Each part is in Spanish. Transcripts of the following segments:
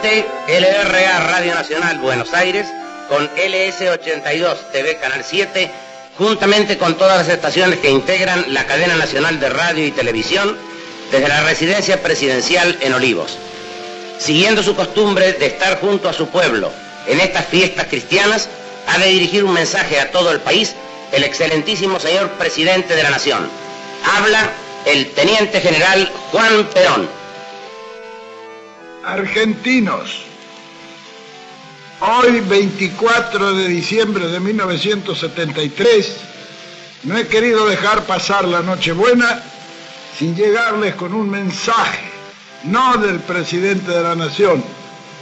Transmite LRA Radio Nacional Buenos Aires con LS82 TV Canal 7, juntamente con todas las estaciones que integran la cadena nacional de radio y televisión desde la residencia presidencial en Olivos. Siguiendo su costumbre de estar junto a su pueblo en estas fiestas cristianas, ha de dirigir un mensaje a todo el país el excelentísimo señor presidente de la Nación. Habla el teniente general Juan Perón. Argentinos, hoy 24 de diciembre de 1973, no he querido dejar pasar la Nochebuena sin llegarles con un mensaje, no del presidente de la Nación,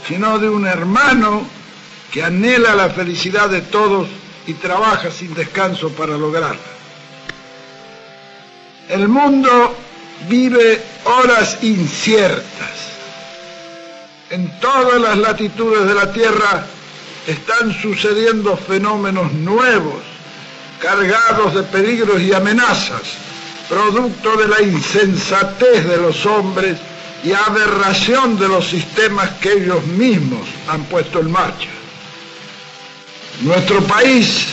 sino de un hermano que anhela la felicidad de todos y trabaja sin descanso para lograrla. El mundo vive horas inciertas en todas las latitudes de la Tierra están sucediendo fenómenos nuevos, cargados de peligros y amenazas, producto de la insensatez de los hombres y aberración de los sistemas que ellos mismos han puesto en marcha. Nuestro país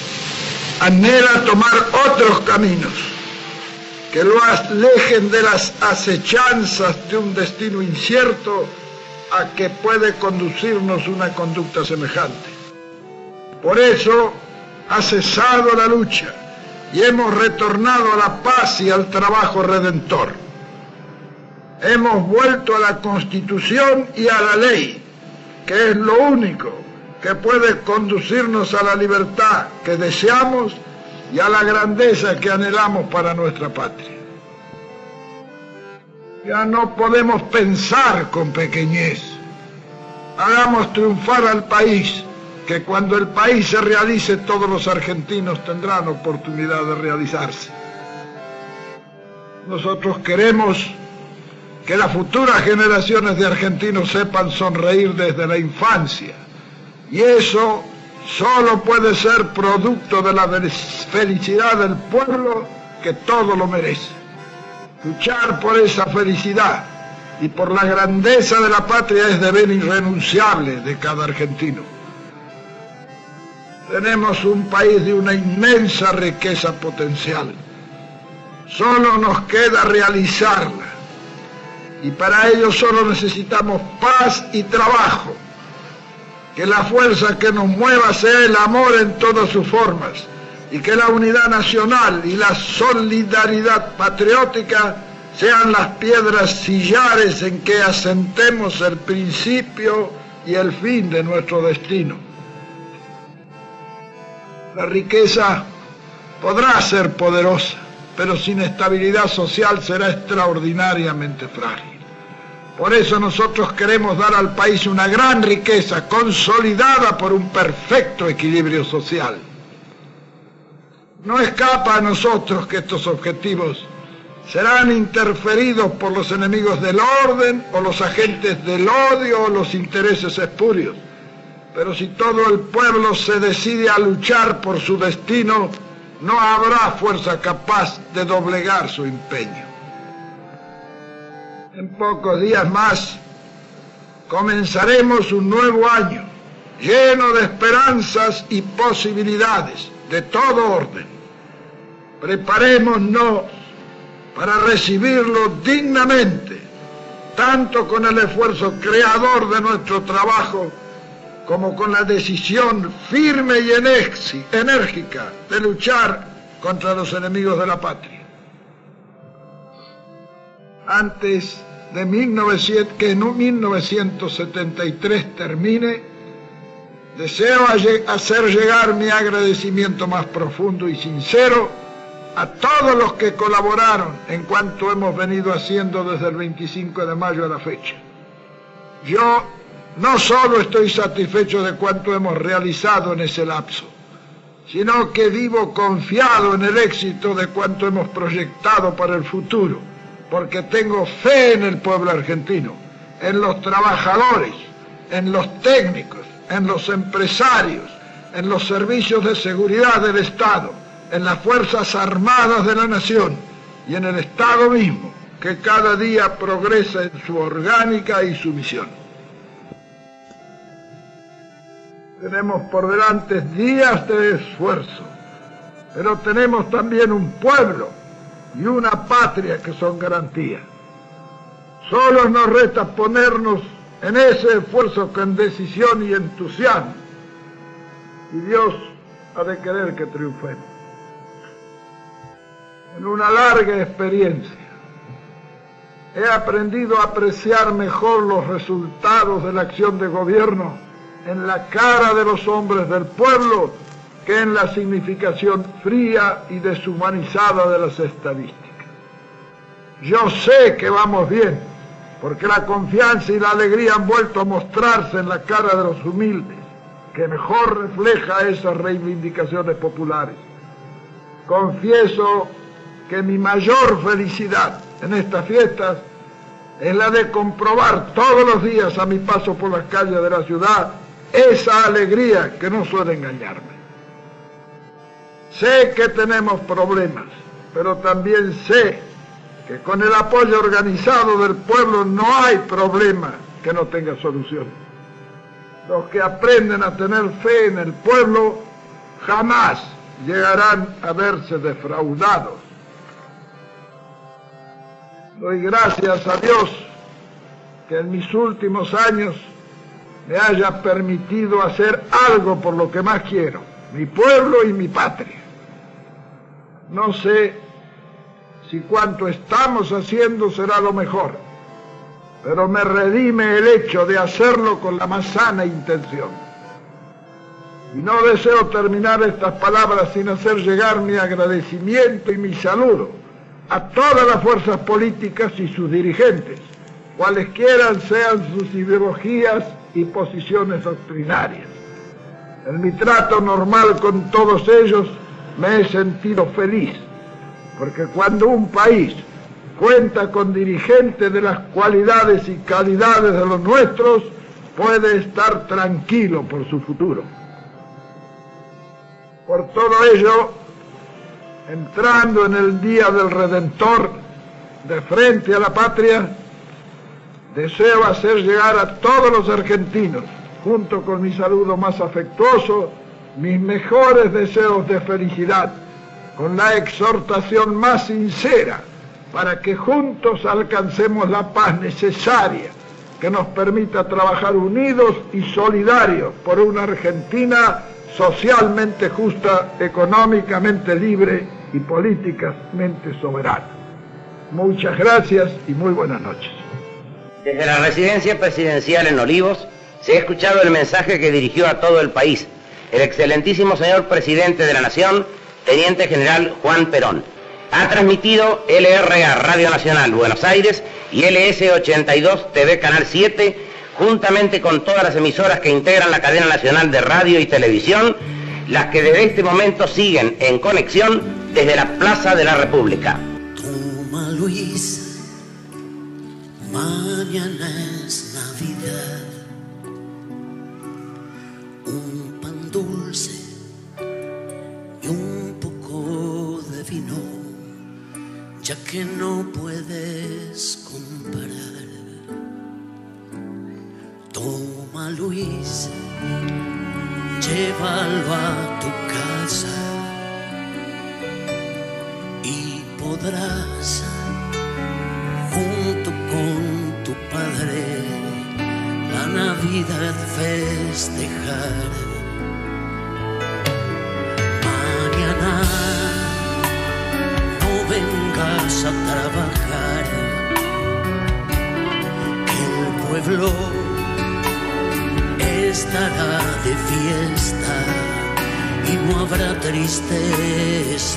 anhela tomar otros caminos que lo alejen de las acechanzas de un destino incierto a que puede conducirnos una conducta semejante. Por eso ha cesado la lucha y hemos retornado a la paz y al trabajo redentor. Hemos vuelto a la constitución y a la ley, que es lo único que puede conducirnos a la libertad que deseamos y a la grandeza que anhelamos para nuestra patria. Ya no podemos pensar con pequeñez. Hagamos triunfar al país, que cuando el país se realice todos los argentinos tendrán oportunidad de realizarse. Nosotros queremos que las futuras generaciones de argentinos sepan sonreír desde la infancia. Y eso solo puede ser producto de la felicidad del pueblo que todo lo merece luchar por esa felicidad y por la grandeza de la patria es deber irrenunciable de cada argentino. Tenemos un país de una inmensa riqueza potencial. Solo nos queda realizarla. Y para ello solo necesitamos paz y trabajo. Que la fuerza que nos mueva sea el amor en todas sus formas y que la unidad nacional y la solidaridad patriótica sean las piedras sillares en que asentemos el principio y el fin de nuestro destino. La riqueza podrá ser poderosa, pero sin estabilidad social será extraordinariamente frágil. Por eso nosotros queremos dar al país una gran riqueza consolidada por un perfecto equilibrio social. No escapa a nosotros que estos objetivos serán interferidos por los enemigos del orden o los agentes del odio o los intereses espurios. Pero si todo el pueblo se decide a luchar por su destino, no habrá fuerza capaz de doblegar su empeño. En pocos días más comenzaremos un nuevo año lleno de esperanzas y posibilidades de todo orden. Preparémonos para recibirlo dignamente, tanto con el esfuerzo creador de nuestro trabajo como con la decisión firme y enérgica de luchar contra los enemigos de la patria. Antes de que en 1973 termine, deseo hacer llegar mi agradecimiento más profundo y sincero a todos los que colaboraron en cuanto hemos venido haciendo desde el 25 de mayo a la fecha. Yo no solo estoy satisfecho de cuanto hemos realizado en ese lapso, sino que vivo confiado en el éxito de cuanto hemos proyectado para el futuro, porque tengo fe en el pueblo argentino, en los trabajadores, en los técnicos, en los empresarios, en los servicios de seguridad del Estado en las Fuerzas Armadas de la Nación y en el Estado mismo, que cada día progresa en su orgánica y su misión. Tenemos por delante días de esfuerzo, pero tenemos también un pueblo y una patria que son garantía. Solo nos resta ponernos en ese esfuerzo con decisión y entusiasmo. Y Dios ha de querer que triunfemos. En una larga experiencia he aprendido a apreciar mejor los resultados de la acción de gobierno en la cara de los hombres del pueblo que en la significación fría y deshumanizada de las estadísticas. Yo sé que vamos bien, porque la confianza y la alegría han vuelto a mostrarse en la cara de los humildes, que mejor refleja esas reivindicaciones populares. Confieso que mi mayor felicidad en estas fiestas es la de comprobar todos los días a mi paso por las calles de la ciudad esa alegría que no suele engañarme. Sé que tenemos problemas, pero también sé que con el apoyo organizado del pueblo no hay problema que no tenga solución. Los que aprenden a tener fe en el pueblo jamás llegarán a verse defraudados. Doy gracias a Dios que en mis últimos años me haya permitido hacer algo por lo que más quiero, mi pueblo y mi patria. No sé si cuanto estamos haciendo será lo mejor, pero me redime el hecho de hacerlo con la más sana intención. Y no deseo terminar estas palabras sin hacer llegar mi agradecimiento y mi saludo a todas las fuerzas políticas y sus dirigentes, cualesquiera sean sus ideologías y posiciones doctrinarias. En mi trato normal con todos ellos me he sentido feliz, porque cuando un país cuenta con dirigentes de las cualidades y calidades de los nuestros, puede estar tranquilo por su futuro. Por todo ello, entrando en el Día del Redentor de frente a la patria, deseo hacer llegar a todos los argentinos, junto con mi saludo más afectuoso, mis mejores deseos de felicidad, con la exhortación más sincera para que juntos alcancemos la paz necesaria que nos permita trabajar unidos y solidarios por una Argentina socialmente justa, económicamente libre y políticamente soberana. Muchas gracias y muy buenas noches. Desde la residencia presidencial en Olivos se ha escuchado el mensaje que dirigió a todo el país el excelentísimo señor presidente de la Nación, Teniente General Juan Perón. Ha transmitido LRA Radio Nacional Buenos Aires y LS82 TV Canal 7, juntamente con todas las emisoras que integran la cadena nacional de radio y televisión, las que desde este momento siguen en conexión desde la Plaza de la República. Toma Luis Mañana es Navidad. Un pan dulce y un poco de vino, ya que no puedes comprar. Toma Luis, llévalo a podrás junto con tu padre la Navidad festejar. Mañana no vengas a trabajar, el pueblo estará de fiesta y no habrá tristezas.